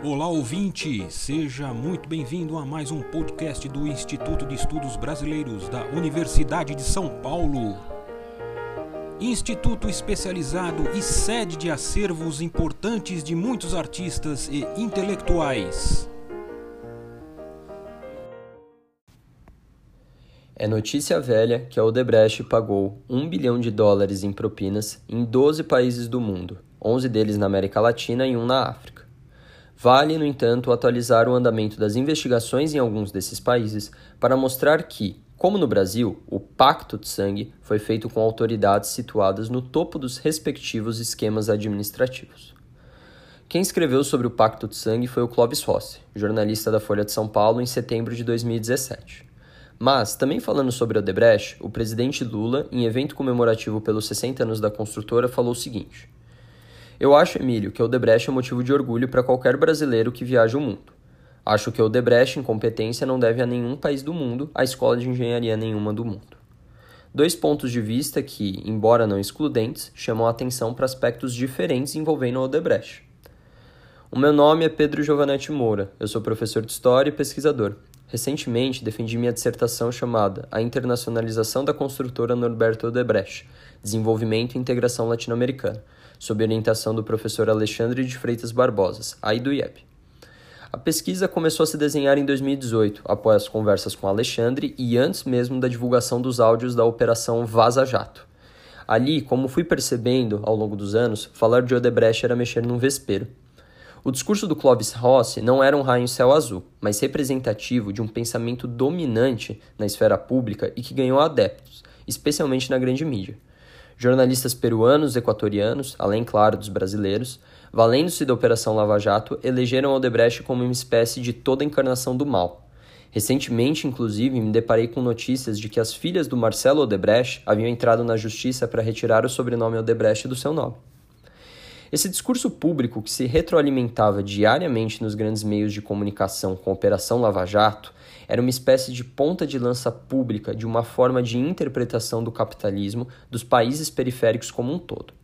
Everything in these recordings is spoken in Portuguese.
Olá ouvinte, seja muito bem-vindo a mais um podcast do Instituto de Estudos Brasileiros da Universidade de São Paulo. Instituto especializado e sede de acervos importantes de muitos artistas e intelectuais. É notícia velha que a Odebrecht pagou 1 bilhão de dólares em propinas em 12 países do mundo, 11 deles na América Latina e um na África. Vale, no entanto, atualizar o andamento das investigações em alguns desses países para mostrar que, como no Brasil, o pacto de sangue foi feito com autoridades situadas no topo dos respectivos esquemas administrativos. Quem escreveu sobre o pacto de sangue foi o Clóvis Rossi, jornalista da Folha de São Paulo, em setembro de 2017. Mas, também falando sobre Odebrecht, o presidente Lula, em evento comemorativo pelos 60 anos da construtora, falou o seguinte. Eu acho, Emílio, que o Odebrecht é motivo de orgulho para qualquer brasileiro que viaja o mundo. Acho que o Odebrecht, em competência, não deve a nenhum país do mundo, a escola de engenharia nenhuma do mundo. Dois pontos de vista que, embora não excludentes, chamam a atenção para aspectos diferentes envolvendo o Odebrecht. O meu nome é Pedro Giovanetti Moura, eu sou professor de História e pesquisador. Recentemente defendi minha dissertação chamada A Internacionalização da Construtora Norberto Odebrecht, Desenvolvimento e Integração Latino-Americana, sob orientação do professor Alexandre de Freitas Barbosas, aí do IEP. A pesquisa começou a se desenhar em 2018, após as conversas com Alexandre e antes mesmo da divulgação dos áudios da Operação Vaza Jato. Ali, como fui percebendo ao longo dos anos, falar de Odebrecht era mexer num vespeiro. O discurso do Clóvis Rossi não era um raio em céu azul, mas representativo de um pensamento dominante na esfera pública e que ganhou adeptos, especialmente na grande mídia. Jornalistas peruanos, equatorianos, além, claro, dos brasileiros, valendo-se da Operação Lava Jato, elegeram Odebrecht como uma espécie de toda encarnação do mal. Recentemente, inclusive, me deparei com notícias de que as filhas do Marcelo Odebrecht haviam entrado na justiça para retirar o sobrenome Odebrecht do seu nome. Esse discurso público que se retroalimentava diariamente nos grandes meios de comunicação com a Operação Lava Jato era uma espécie de ponta de lança pública de uma forma de interpretação do capitalismo dos países periféricos como um todo.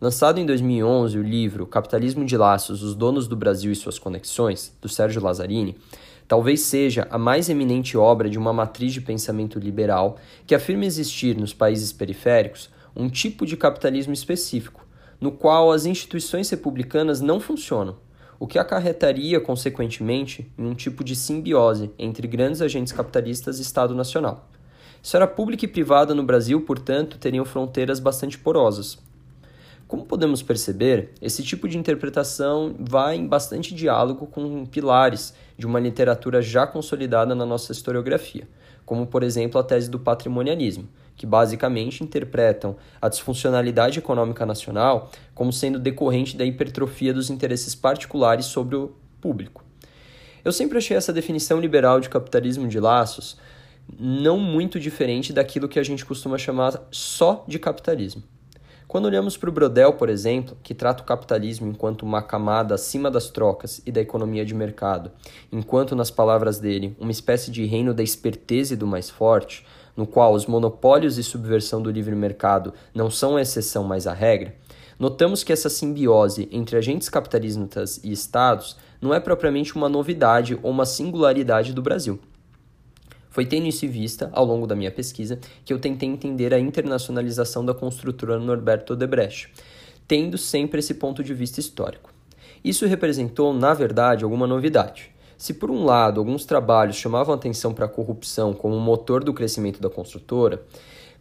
Lançado em 2011, o livro Capitalismo de Laços: Os Donos do Brasil e Suas Conexões, do Sérgio Lazzarini, talvez seja a mais eminente obra de uma matriz de pensamento liberal que afirma existir nos países periféricos um tipo de capitalismo específico, no qual as instituições republicanas não funcionam o que acarretaria, consequentemente, em um tipo de simbiose entre grandes agentes capitalistas e Estado Nacional. Esfera pública e privada no Brasil, portanto, teriam fronteiras bastante porosas. Como podemos perceber, esse tipo de interpretação vai em bastante diálogo com pilares de uma literatura já consolidada na nossa historiografia, como, por exemplo, a tese do patrimonialismo, que basicamente interpretam a disfuncionalidade econômica nacional como sendo decorrente da hipertrofia dos interesses particulares sobre o público. Eu sempre achei essa definição liberal de capitalismo de laços não muito diferente daquilo que a gente costuma chamar só de capitalismo. Quando olhamos para o Brodel, por exemplo, que trata o capitalismo enquanto uma camada acima das trocas e da economia de mercado, enquanto, nas palavras dele, uma espécie de reino da esperteza e do mais forte, no qual os monopólios e subversão do livre mercado não são a exceção, mas a regra, notamos que essa simbiose entre agentes capitalistas e estados não é propriamente uma novidade ou uma singularidade do Brasil. Foi tendo isso em vista, ao longo da minha pesquisa, que eu tentei entender a internacionalização da construtora Norberto Odebrecht, tendo sempre esse ponto de vista histórico. Isso representou, na verdade, alguma novidade. Se por um lado alguns trabalhos chamavam atenção para a corrupção como motor do crescimento da construtora,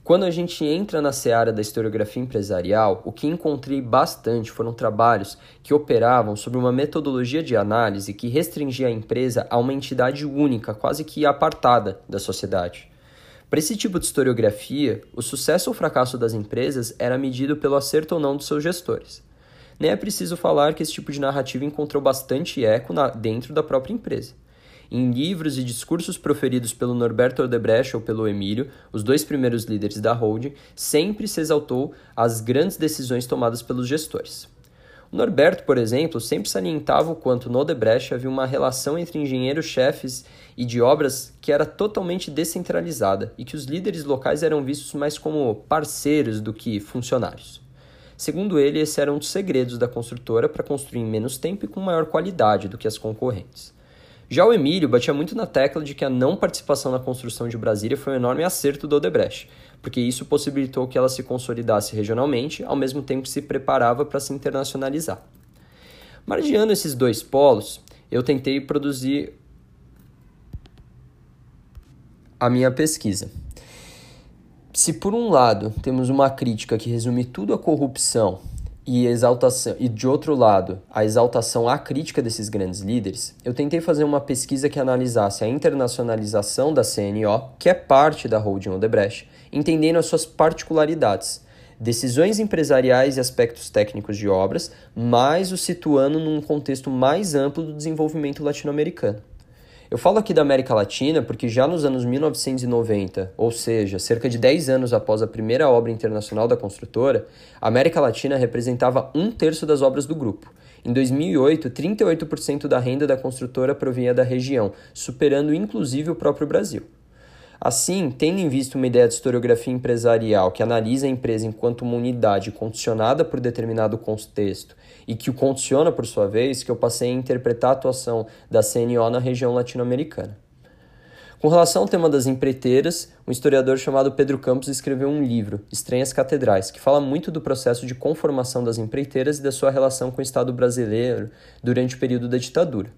quando a gente entra na seara da historiografia empresarial, o que encontrei bastante foram trabalhos que operavam sobre uma metodologia de análise que restringia a empresa a uma entidade única, quase que apartada da sociedade. Para esse tipo de historiografia, o sucesso ou fracasso das empresas era medido pelo acerto ou não dos seus gestores. Nem é preciso falar que esse tipo de narrativa encontrou bastante eco na, dentro da própria empresa. Em livros e discursos proferidos pelo Norberto Odebrecht ou pelo Emílio, os dois primeiros líderes da holding, sempre se exaltou as grandes decisões tomadas pelos gestores. O Norberto, por exemplo, sempre salientava o quanto no Odebrecht havia uma relação entre engenheiros-chefes e de obras que era totalmente descentralizada e que os líderes locais eram vistos mais como parceiros do que funcionários. Segundo ele, esse era um dos segredos da construtora para construir em menos tempo e com maior qualidade do que as concorrentes. Já o Emílio batia muito na tecla de que a não participação na construção de Brasília foi um enorme acerto do Odebrecht, porque isso possibilitou que ela se consolidasse regionalmente, ao mesmo tempo que se preparava para se internacionalizar. Margeando esses dois polos, eu tentei produzir a minha pesquisa. Se por um lado temos uma crítica que resume tudo a corrupção e exaltação e de outro lado a exaltação à crítica desses grandes líderes, eu tentei fazer uma pesquisa que analisasse a internacionalização da CNO, que é parte da holding Odebrecht, entendendo as suas particularidades, decisões empresariais e aspectos técnicos de obras, mas o situando num contexto mais amplo do desenvolvimento latino-americano. Eu falo aqui da América Latina porque já nos anos 1990, ou seja, cerca de 10 anos após a primeira obra internacional da construtora, a América Latina representava um terço das obras do grupo. Em 2008, 38% da renda da construtora provinha da região, superando inclusive o próprio Brasil. Assim, tendo em vista uma ideia de historiografia empresarial que analisa a empresa enquanto uma unidade condicionada por determinado contexto e que o condiciona por sua vez, que eu passei a interpretar a atuação da CNO na região latino-americana. Com relação ao tema das empreiteiras, um historiador chamado Pedro Campos escreveu um livro, Estranhas Catedrais, que fala muito do processo de conformação das empreiteiras e da sua relação com o Estado brasileiro durante o período da ditadura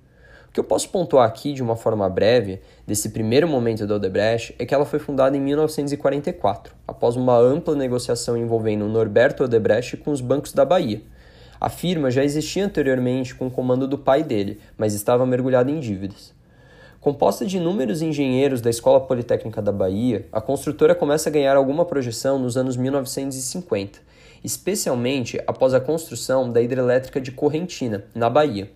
que eu posso pontuar aqui de uma forma breve desse primeiro momento da Odebrecht é que ela foi fundada em 1944, após uma ampla negociação envolvendo Norberto Odebrecht com os bancos da Bahia. A firma já existia anteriormente com o comando do pai dele, mas estava mergulhada em dívidas. Composta de inúmeros engenheiros da Escola Politécnica da Bahia, a construtora começa a ganhar alguma projeção nos anos 1950, especialmente após a construção da hidrelétrica de Correntina, na Bahia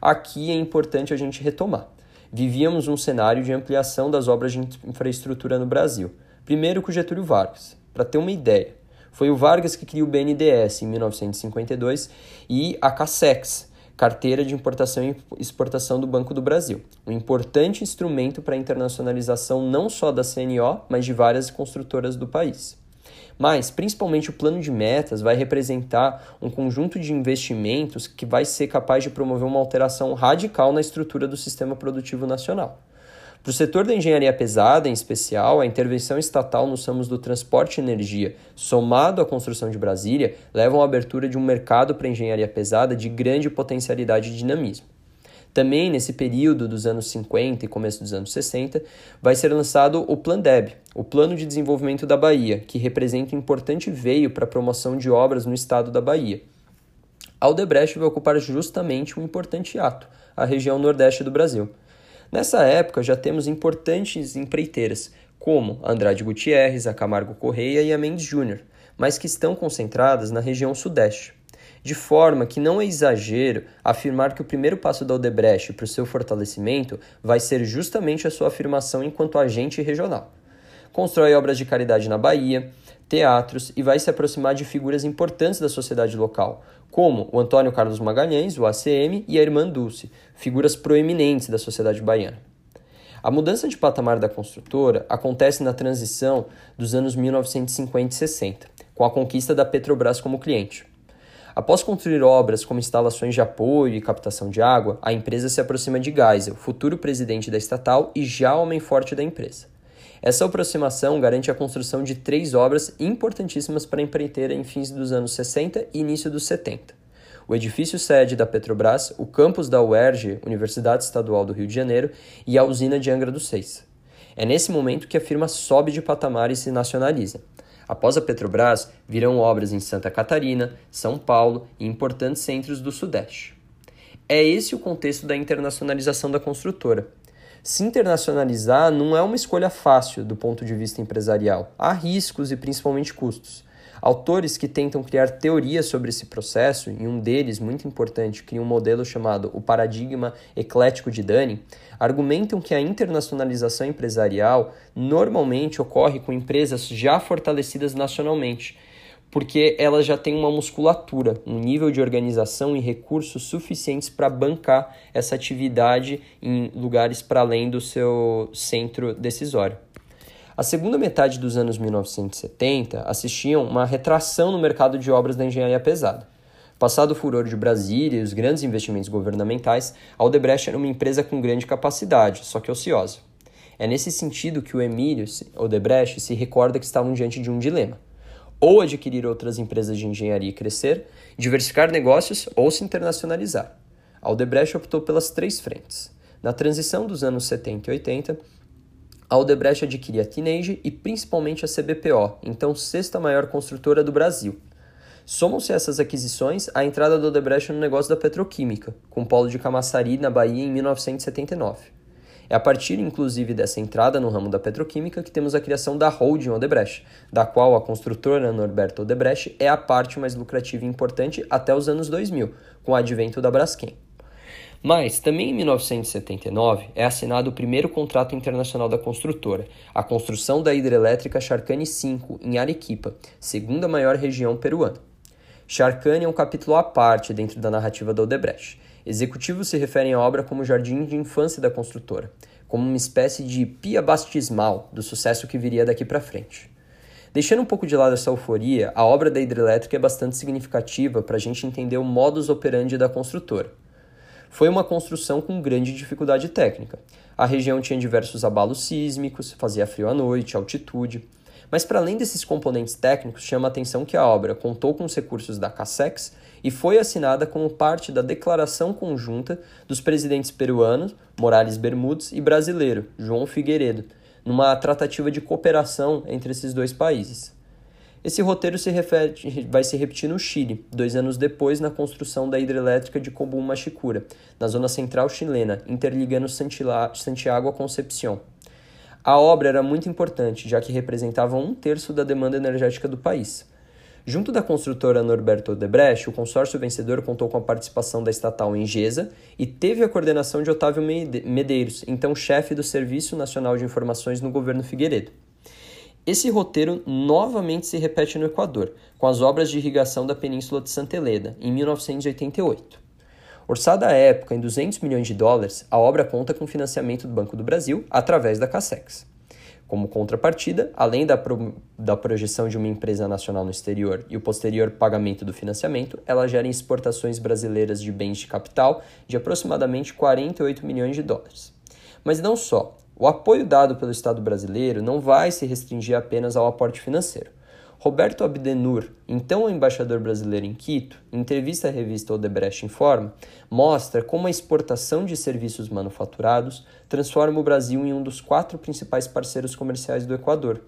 aqui é importante a gente retomar. Vivíamos um cenário de ampliação das obras de infraestrutura no Brasil. Primeiro com Getúlio Vargas. Para ter uma ideia, foi o Vargas que criou o BNDES em 1952 e a CASEX, Carteira de Importação e Exportação do Banco do Brasil, um importante instrumento para a internacionalização não só da CNO, mas de várias construtoras do país. Mas, principalmente, o plano de metas vai representar um conjunto de investimentos que vai ser capaz de promover uma alteração radical na estrutura do sistema produtivo nacional. Para o setor da engenharia pesada, em especial, a intervenção estatal nos ramos do transporte e energia, somado à construção de Brasília, levam à abertura de um mercado para engenharia pesada de grande potencialidade e dinamismo. Também nesse período dos anos 50 e começo dos anos 60, vai ser lançado o Plandeb, o Plano de Desenvolvimento da Bahia, que representa um importante veio para a promoção de obras no estado da Bahia. Aldebrecht vai ocupar justamente um importante ato, a região nordeste do Brasil. Nessa época já temos importantes empreiteiras, como Andrade Gutierrez, a Camargo Correia e a Mendes Júnior, mas que estão concentradas na região sudeste de forma que não é exagero afirmar que o primeiro passo da Odebrecht para o seu fortalecimento vai ser justamente a sua afirmação enquanto agente regional. Constrói obras de caridade na Bahia, teatros e vai se aproximar de figuras importantes da sociedade local, como o Antônio Carlos Magalhães, o ACM, e a irmã Dulce, figuras proeminentes da sociedade baiana. A mudança de patamar da construtora acontece na transição dos anos 1950 e 60, com a conquista da Petrobras como cliente. Após construir obras como instalações de apoio e captação de água, a empresa se aproxima de Geisel, futuro presidente da estatal e já homem forte da empresa. Essa aproximação garante a construção de três obras importantíssimas para a empreiteira em fins dos anos 60 e início dos 70. O edifício sede da Petrobras, o campus da UERJ, Universidade Estadual do Rio de Janeiro, e a usina de Angra dos Seis. É nesse momento que a firma sobe de patamar e se nacionaliza. Após a Petrobras, virão obras em Santa Catarina, São Paulo e importantes centros do Sudeste. É esse o contexto da internacionalização da construtora. Se internacionalizar não é uma escolha fácil do ponto de vista empresarial. Há riscos e principalmente custos. Autores que tentam criar teorias sobre esse processo, e um deles, muito importante, cria um modelo chamado o paradigma eclético de Dunning, argumentam que a internacionalização empresarial normalmente ocorre com empresas já fortalecidas nacionalmente, porque elas já têm uma musculatura, um nível de organização e recursos suficientes para bancar essa atividade em lugares para além do seu centro decisório. A segunda metade dos anos 1970 assistiam uma retração no mercado de obras da engenharia pesada. Passado o furor de Brasília e os grandes investimentos governamentais, a Odebrecht era uma empresa com grande capacidade, só que ociosa. É nesse sentido que o Emílio Odebrecht se recorda que estavam diante de um dilema: ou adquirir outras empresas de engenharia e crescer, diversificar negócios ou se internacionalizar. A Odebrecht optou pelas três frentes. Na transição dos anos 70 e 80, a Odebrecht adquiria a Teenage e principalmente a CBPO, então sexta maior construtora do Brasil. Somam-se essas aquisições a entrada da Odebrecht no negócio da petroquímica, com polo de Camaçari, na Bahia, em 1979. É a partir, inclusive, dessa entrada no ramo da petroquímica que temos a criação da holding Odebrecht, da qual a construtora Norberto Odebrecht é a parte mais lucrativa e importante até os anos 2000, com o advento da Braskem. Mas, também em 1979, é assinado o primeiro contrato internacional da construtora, a construção da hidrelétrica Charcani 5, em Arequipa, segunda maior região peruana. Charcani é um capítulo à parte dentro da narrativa da Odebrecht. Executivos se referem à obra como jardim de infância da construtora, como uma espécie de pia bastismal do sucesso que viria daqui para frente. Deixando um pouco de lado essa euforia, a obra da hidrelétrica é bastante significativa para a gente entender o modus operandi da construtora. Foi uma construção com grande dificuldade técnica. A região tinha diversos abalos sísmicos, fazia frio à noite, altitude. Mas para além desses componentes técnicos, chama a atenção que a obra contou com os recursos da CASEX e foi assinada como parte da declaração conjunta dos presidentes peruanos, Morales Bermudes, e brasileiro, João Figueiredo, numa tratativa de cooperação entre esses dois países. Esse roteiro se refere, vai se repetir no Chile, dois anos depois, na construção da hidrelétrica de Cobum Machicura, na zona central chilena, interligando Santiago a Concepción. A obra era muito importante, já que representava um terço da demanda energética do país. Junto da construtora Norberto Odebrecht, o consórcio vencedor contou com a participação da estatal Engesa e teve a coordenação de Otávio Medeiros, então chefe do Serviço Nacional de Informações no governo Figueiredo. Esse roteiro novamente se repete no Equador, com as obras de irrigação da Península de Santa Helena, em 1988. Orçada à época em 200 milhões de dólares, a obra conta com financiamento do Banco do Brasil através da Casex. Como contrapartida, além da, pro, da projeção de uma empresa nacional no exterior e o posterior pagamento do financiamento, ela gera exportações brasileiras de bens de capital de aproximadamente 48 milhões de dólares. Mas não só. O apoio dado pelo Estado brasileiro não vai se restringir apenas ao aporte financeiro. Roberto Abdenur, então embaixador brasileiro em Quito, em entrevista à revista Odebrecht Informa, mostra como a exportação de serviços manufaturados transforma o Brasil em um dos quatro principais parceiros comerciais do Equador.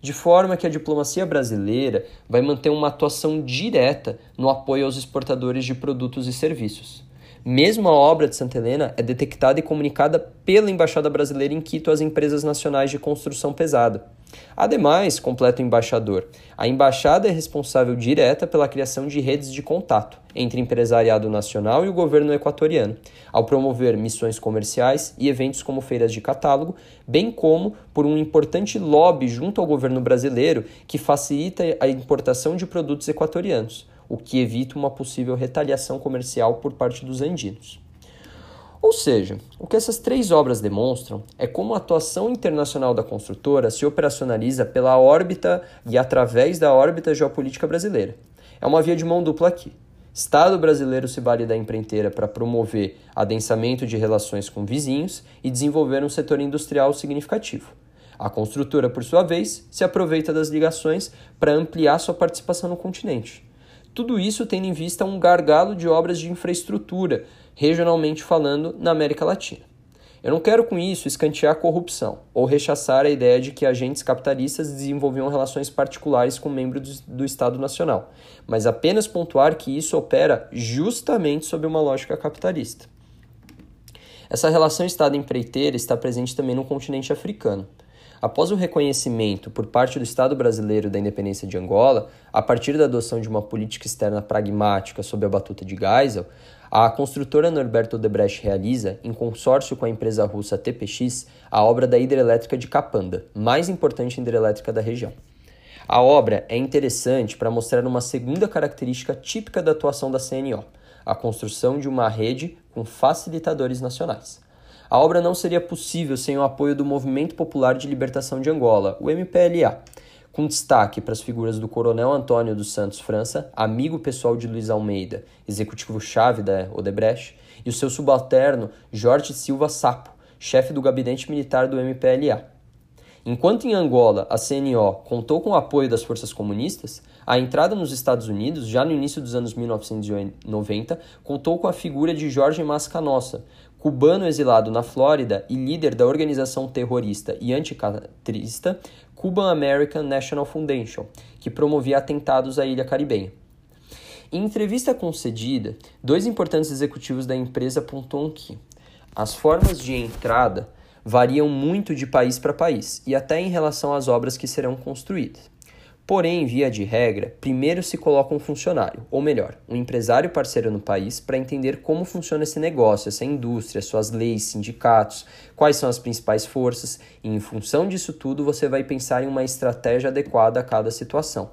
De forma que a diplomacia brasileira vai manter uma atuação direta no apoio aos exportadores de produtos e serviços. Mesmo a obra de Santa Helena é detectada e comunicada pela Embaixada Brasileira em Quito às empresas nacionais de construção pesada. Ademais, completa o embaixador, a embaixada é responsável direta pela criação de redes de contato entre empresariado nacional e o governo equatoriano, ao promover missões comerciais e eventos como feiras de catálogo, bem como por um importante lobby junto ao governo brasileiro que facilita a importação de produtos equatorianos o que evita uma possível retaliação comercial por parte dos andinos. Ou seja, o que essas três obras demonstram é como a atuação internacional da construtora se operacionaliza pela órbita e através da órbita geopolítica brasileira. É uma via de mão dupla aqui. Estado brasileiro se vale da empreiteira para promover adensamento de relações com vizinhos e desenvolver um setor industrial significativo. A construtora, por sua vez, se aproveita das ligações para ampliar sua participação no continente. Tudo isso tendo em vista um gargalo de obras de infraestrutura, regionalmente falando, na América Latina. Eu não quero com isso escantear a corrupção ou rechaçar a ideia de que agentes capitalistas desenvolviam relações particulares com membros do Estado Nacional, mas apenas pontuar que isso opera justamente sob uma lógica capitalista. Essa relação Estado-empreiteira está presente também no continente africano. Após o reconhecimento por parte do Estado brasileiro da independência de Angola, a partir da adoção de uma política externa pragmática sob a batuta de Geisel, a construtora Norberto Odebrecht realiza, em consórcio com a empresa russa TPX, a obra da hidrelétrica de Capanda, mais importante hidrelétrica da região. A obra é interessante para mostrar uma segunda característica típica da atuação da CNO, a construção de uma rede com facilitadores nacionais. A obra não seria possível sem o apoio do Movimento Popular de Libertação de Angola, o MPLA, com destaque para as figuras do Coronel Antônio dos Santos França, amigo pessoal de Luiz Almeida, executivo-chave da Odebrecht, e o seu subalterno Jorge Silva Sapo, chefe do gabinete militar do MPLA. Enquanto em Angola a CNO contou com o apoio das forças comunistas, a entrada nos Estados Unidos, já no início dos anos 1990, contou com a figura de Jorge Mascanossa, cubano exilado na Flórida e líder da organização terrorista e anticatrista Cuban American National Foundation, que promovia atentados à ilha caribenha. Em entrevista concedida, dois importantes executivos da empresa apontam que as formas de entrada variam muito de país para país e até em relação às obras que serão construídas. Porém, via de regra, primeiro se coloca um funcionário, ou melhor, um empresário parceiro no país para entender como funciona esse negócio, essa indústria, suas leis, sindicatos, quais são as principais forças, e em função disso tudo você vai pensar em uma estratégia adequada a cada situação.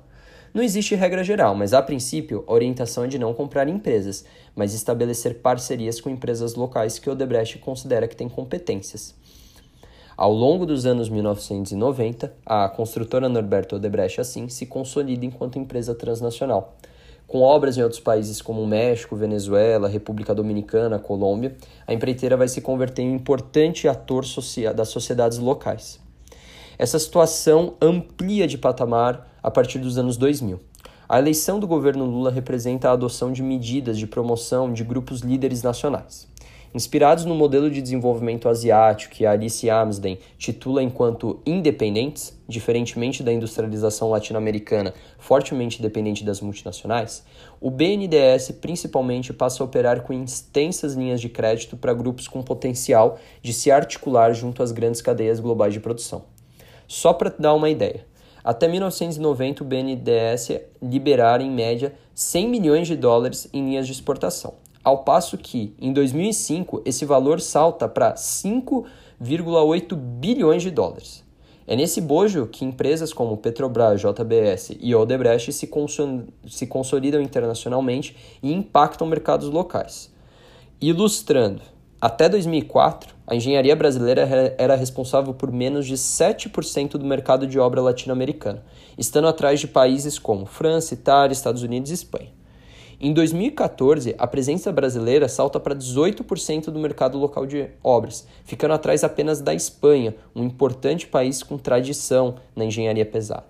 Não existe regra geral, mas a princípio a orientação é de não comprar empresas, mas estabelecer parcerias com empresas locais que o Odebrecht considera que têm competências. Ao longo dos anos 1990, a construtora Norberto Odebrecht assim se consolida enquanto empresa transnacional. Com obras em outros países como México, Venezuela, República Dominicana, Colômbia, a empreiteira vai se converter em um importante ator das sociedades locais. Essa situação amplia de patamar a partir dos anos 2000. A eleição do governo Lula representa a adoção de medidas de promoção de grupos líderes nacionais. Inspirados no modelo de desenvolvimento asiático que Alice Amsden titula enquanto independentes, diferentemente da industrialização latino-americana fortemente dependente das multinacionais, o BNDES principalmente passa a operar com extensas linhas de crédito para grupos com potencial de se articular junto às grandes cadeias globais de produção. Só para dar uma ideia, até 1990 o BNDES liberara em média 100 milhões de dólares em linhas de exportação ao passo que, em 2005, esse valor salta para 5,8 bilhões de dólares. É nesse bojo que empresas como Petrobras, JBS e Odebrecht se, se consolidam internacionalmente e impactam mercados locais. Ilustrando, até 2004, a engenharia brasileira era responsável por menos de 7% do mercado de obra latino-americano, estando atrás de países como França, Itália, Estados Unidos e Espanha. Em 2014, a presença brasileira salta para 18% do mercado local de obras, ficando atrás apenas da Espanha, um importante país com tradição na engenharia pesada.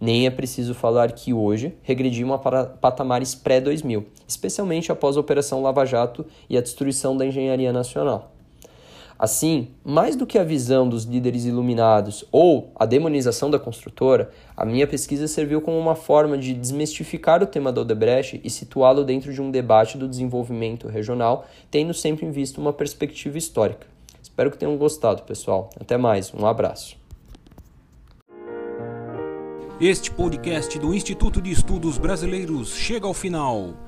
Nem é preciso falar que hoje regredimos a patamares pré-2000, especialmente após a Operação Lava Jato e a destruição da engenharia nacional. Assim, mais do que a visão dos líderes iluminados ou a demonização da construtora, a minha pesquisa serviu como uma forma de desmistificar o tema da Odebrecht e situá-lo dentro de um debate do desenvolvimento regional, tendo sempre em vista uma perspectiva histórica. Espero que tenham gostado, pessoal. Até mais, um abraço. Este podcast do Instituto de Estudos Brasileiros chega ao final.